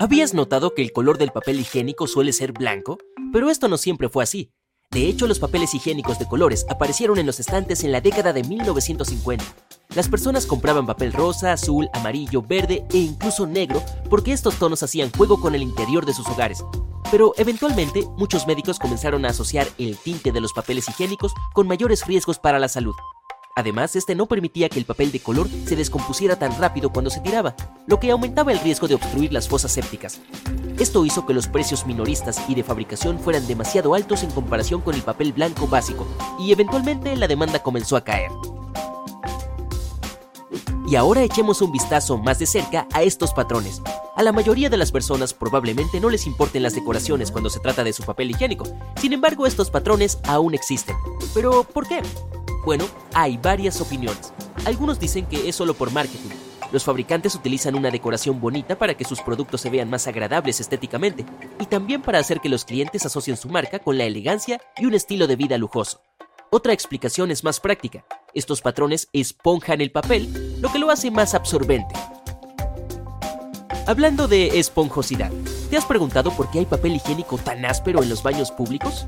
¿Habías notado que el color del papel higiénico suele ser blanco? Pero esto no siempre fue así. De hecho, los papeles higiénicos de colores aparecieron en los estantes en la década de 1950. Las personas compraban papel rosa, azul, amarillo, verde e incluso negro porque estos tonos hacían juego con el interior de sus hogares. Pero eventualmente muchos médicos comenzaron a asociar el tinte de los papeles higiénicos con mayores riesgos para la salud. Además, este no permitía que el papel de color se descompusiera tan rápido cuando se tiraba, lo que aumentaba el riesgo de obstruir las fosas sépticas. Esto hizo que los precios minoristas y de fabricación fueran demasiado altos en comparación con el papel blanco básico, y eventualmente la demanda comenzó a caer. Y ahora echemos un vistazo más de cerca a estos patrones. A la mayoría de las personas probablemente no les importen las decoraciones cuando se trata de su papel higiénico. Sin embargo, estos patrones aún existen. ¿Pero por qué? Bueno, hay varias opiniones. Algunos dicen que es solo por marketing. Los fabricantes utilizan una decoración bonita para que sus productos se vean más agradables estéticamente y también para hacer que los clientes asocien su marca con la elegancia y un estilo de vida lujoso. Otra explicación es más práctica. Estos patrones esponjan el papel, lo que lo hace más absorbente. Hablando de esponjosidad, ¿te has preguntado por qué hay papel higiénico tan áspero en los baños públicos?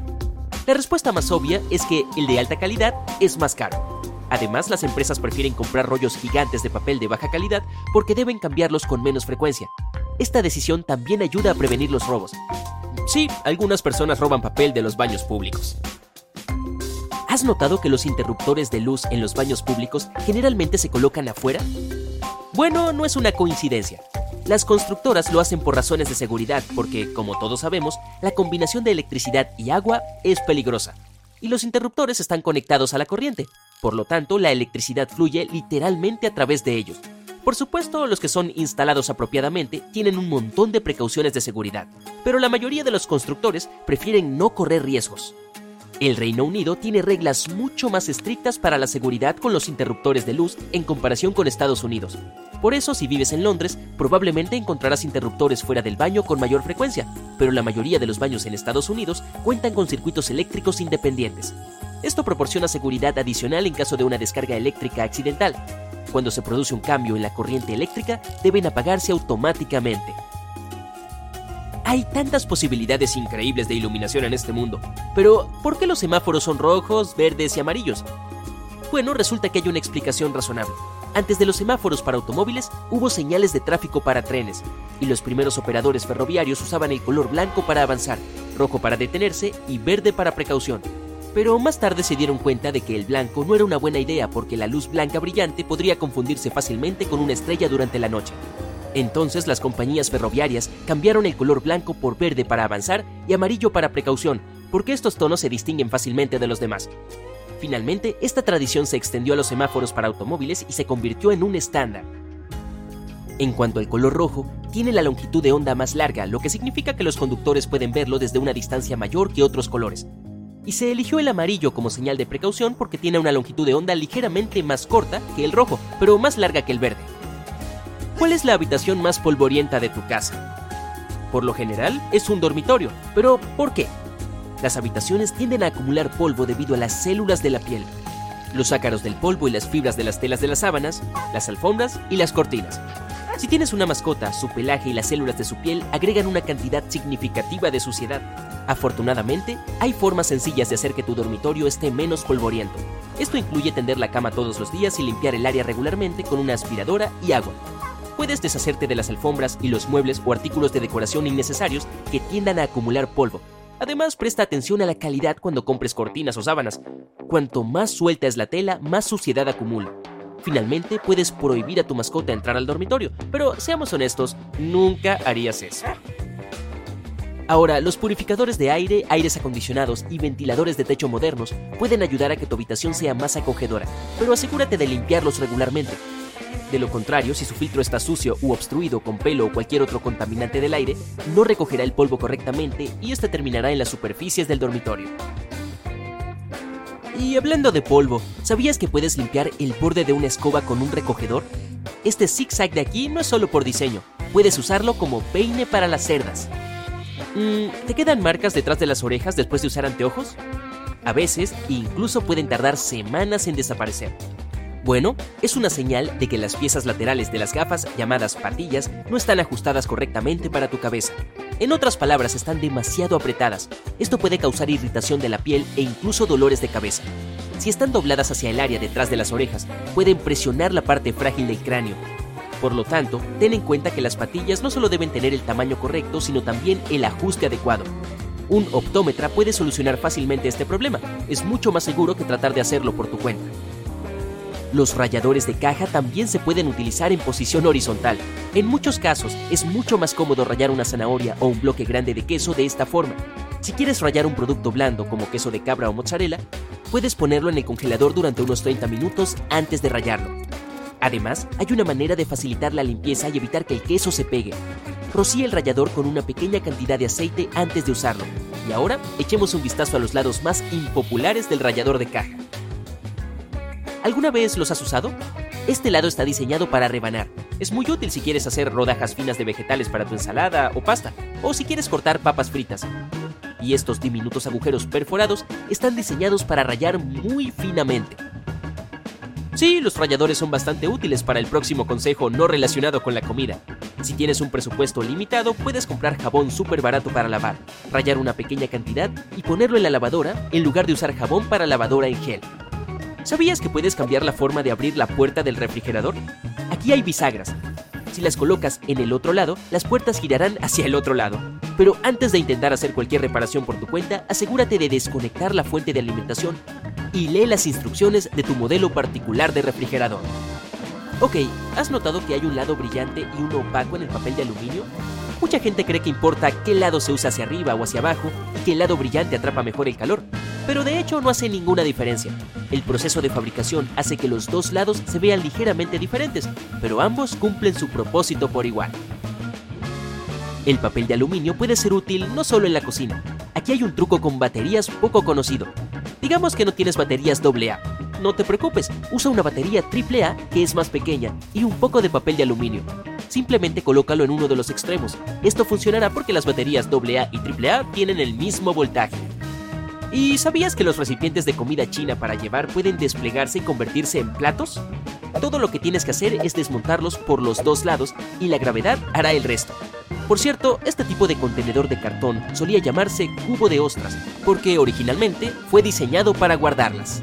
La respuesta más obvia es que el de alta calidad es más caro. Además, las empresas prefieren comprar rollos gigantes de papel de baja calidad porque deben cambiarlos con menos frecuencia. Esta decisión también ayuda a prevenir los robos. Sí, algunas personas roban papel de los baños públicos. ¿Has notado que los interruptores de luz en los baños públicos generalmente se colocan afuera? Bueno, no es una coincidencia. Las constructoras lo hacen por razones de seguridad, porque, como todos sabemos, la combinación de electricidad y agua es peligrosa. Y los interruptores están conectados a la corriente, por lo tanto la electricidad fluye literalmente a través de ellos. Por supuesto, los que son instalados apropiadamente tienen un montón de precauciones de seguridad, pero la mayoría de los constructores prefieren no correr riesgos. El Reino Unido tiene reglas mucho más estrictas para la seguridad con los interruptores de luz en comparación con Estados Unidos, por eso, si vives en Londres, probablemente encontrarás interruptores fuera del baño con mayor frecuencia, pero la mayoría de los baños en Estados Unidos cuentan con circuitos eléctricos independientes. Esto proporciona seguridad adicional en caso de una descarga eléctrica accidental. Cuando se produce un cambio en la corriente eléctrica, deben apagarse automáticamente. Hay tantas posibilidades increíbles de iluminación en este mundo, pero ¿por qué los semáforos son rojos, verdes y amarillos? Bueno, resulta que hay una explicación razonable. Antes de los semáforos para automóviles hubo señales de tráfico para trenes, y los primeros operadores ferroviarios usaban el color blanco para avanzar, rojo para detenerse y verde para precaución. Pero más tarde se dieron cuenta de que el blanco no era una buena idea porque la luz blanca brillante podría confundirse fácilmente con una estrella durante la noche. Entonces las compañías ferroviarias cambiaron el color blanco por verde para avanzar y amarillo para precaución, porque estos tonos se distinguen fácilmente de los demás. Finalmente, esta tradición se extendió a los semáforos para automóviles y se convirtió en un estándar. En cuanto al color rojo, tiene la longitud de onda más larga, lo que significa que los conductores pueden verlo desde una distancia mayor que otros colores. Y se eligió el amarillo como señal de precaución porque tiene una longitud de onda ligeramente más corta que el rojo, pero más larga que el verde. ¿Cuál es la habitación más polvorienta de tu casa? Por lo general es un dormitorio, pero ¿por qué? Las habitaciones tienden a acumular polvo debido a las células de la piel, los ácaros del polvo y las fibras de las telas de las sábanas, las alfombras y las cortinas. Si tienes una mascota, su pelaje y las células de su piel agregan una cantidad significativa de suciedad. Afortunadamente, hay formas sencillas de hacer que tu dormitorio esté menos polvoriento. Esto incluye tender la cama todos los días y limpiar el área regularmente con una aspiradora y agua. Puedes deshacerte de las alfombras y los muebles o artículos de decoración innecesarios que tiendan a acumular polvo, Además, presta atención a la calidad cuando compres cortinas o sábanas. Cuanto más suelta es la tela, más suciedad acumula. Finalmente, puedes prohibir a tu mascota entrar al dormitorio, pero seamos honestos, nunca harías eso. Ahora, los purificadores de aire, aires acondicionados y ventiladores de techo modernos pueden ayudar a que tu habitación sea más acogedora, pero asegúrate de limpiarlos regularmente. De lo contrario, si su filtro está sucio u obstruido con pelo o cualquier otro contaminante del aire, no recogerá el polvo correctamente y este terminará en las superficies del dormitorio. Y hablando de polvo, ¿sabías que puedes limpiar el borde de una escoba con un recogedor? Este zigzag de aquí no es solo por diseño, puedes usarlo como peine para las cerdas. Mm, ¿Te quedan marcas detrás de las orejas después de usar anteojos? A veces, incluso pueden tardar semanas en desaparecer. Bueno, es una señal de que las piezas laterales de las gafas, llamadas patillas, no están ajustadas correctamente para tu cabeza. En otras palabras, están demasiado apretadas. Esto puede causar irritación de la piel e incluso dolores de cabeza. Si están dobladas hacia el área detrás de las orejas, pueden presionar la parte frágil del cráneo. Por lo tanto, ten en cuenta que las patillas no solo deben tener el tamaño correcto, sino también el ajuste adecuado. Un optómetra puede solucionar fácilmente este problema. Es mucho más seguro que tratar de hacerlo por tu cuenta. Los rayadores de caja también se pueden utilizar en posición horizontal. En muchos casos es mucho más cómodo rayar una zanahoria o un bloque grande de queso de esta forma. Si quieres rayar un producto blando como queso de cabra o mozzarella, puedes ponerlo en el congelador durante unos 30 minutos antes de rayarlo. Además, hay una manera de facilitar la limpieza y evitar que el queso se pegue. Rocía el rallador con una pequeña cantidad de aceite antes de usarlo. Y ahora, echemos un vistazo a los lados más impopulares del rallador de caja. ¿Alguna vez los has usado? Este lado está diseñado para rebanar. Es muy útil si quieres hacer rodajas finas de vegetales para tu ensalada o pasta, o si quieres cortar papas fritas. Y estos diminutos agujeros perforados están diseñados para rayar muy finamente. Sí, los ralladores son bastante útiles para el próximo consejo no relacionado con la comida. Si tienes un presupuesto limitado, puedes comprar jabón súper barato para lavar, rayar una pequeña cantidad y ponerlo en la lavadora en lugar de usar jabón para lavadora en gel. ¿Sabías que puedes cambiar la forma de abrir la puerta del refrigerador? Aquí hay bisagras. Si las colocas en el otro lado, las puertas girarán hacia el otro lado. Pero antes de intentar hacer cualquier reparación por tu cuenta, asegúrate de desconectar la fuente de alimentación y lee las instrucciones de tu modelo particular de refrigerador. Ok, ¿has notado que hay un lado brillante y uno opaco en el papel de aluminio? Mucha gente cree que importa qué lado se usa hacia arriba o hacia abajo y que el lado brillante atrapa mejor el calor, pero de hecho no hace ninguna diferencia. El proceso de fabricación hace que los dos lados se vean ligeramente diferentes, pero ambos cumplen su propósito por igual. El papel de aluminio puede ser útil no solo en la cocina. Aquí hay un truco con baterías poco conocido. Digamos que no tienes baterías AA. No te preocupes, usa una batería AAA que es más pequeña y un poco de papel de aluminio. Simplemente colócalo en uno de los extremos. Esto funcionará porque las baterías AA y AAA tienen el mismo voltaje. ¿Y sabías que los recipientes de comida china para llevar pueden desplegarse y convertirse en platos? Todo lo que tienes que hacer es desmontarlos por los dos lados y la gravedad hará el resto. Por cierto, este tipo de contenedor de cartón solía llamarse cubo de ostras, porque originalmente fue diseñado para guardarlas.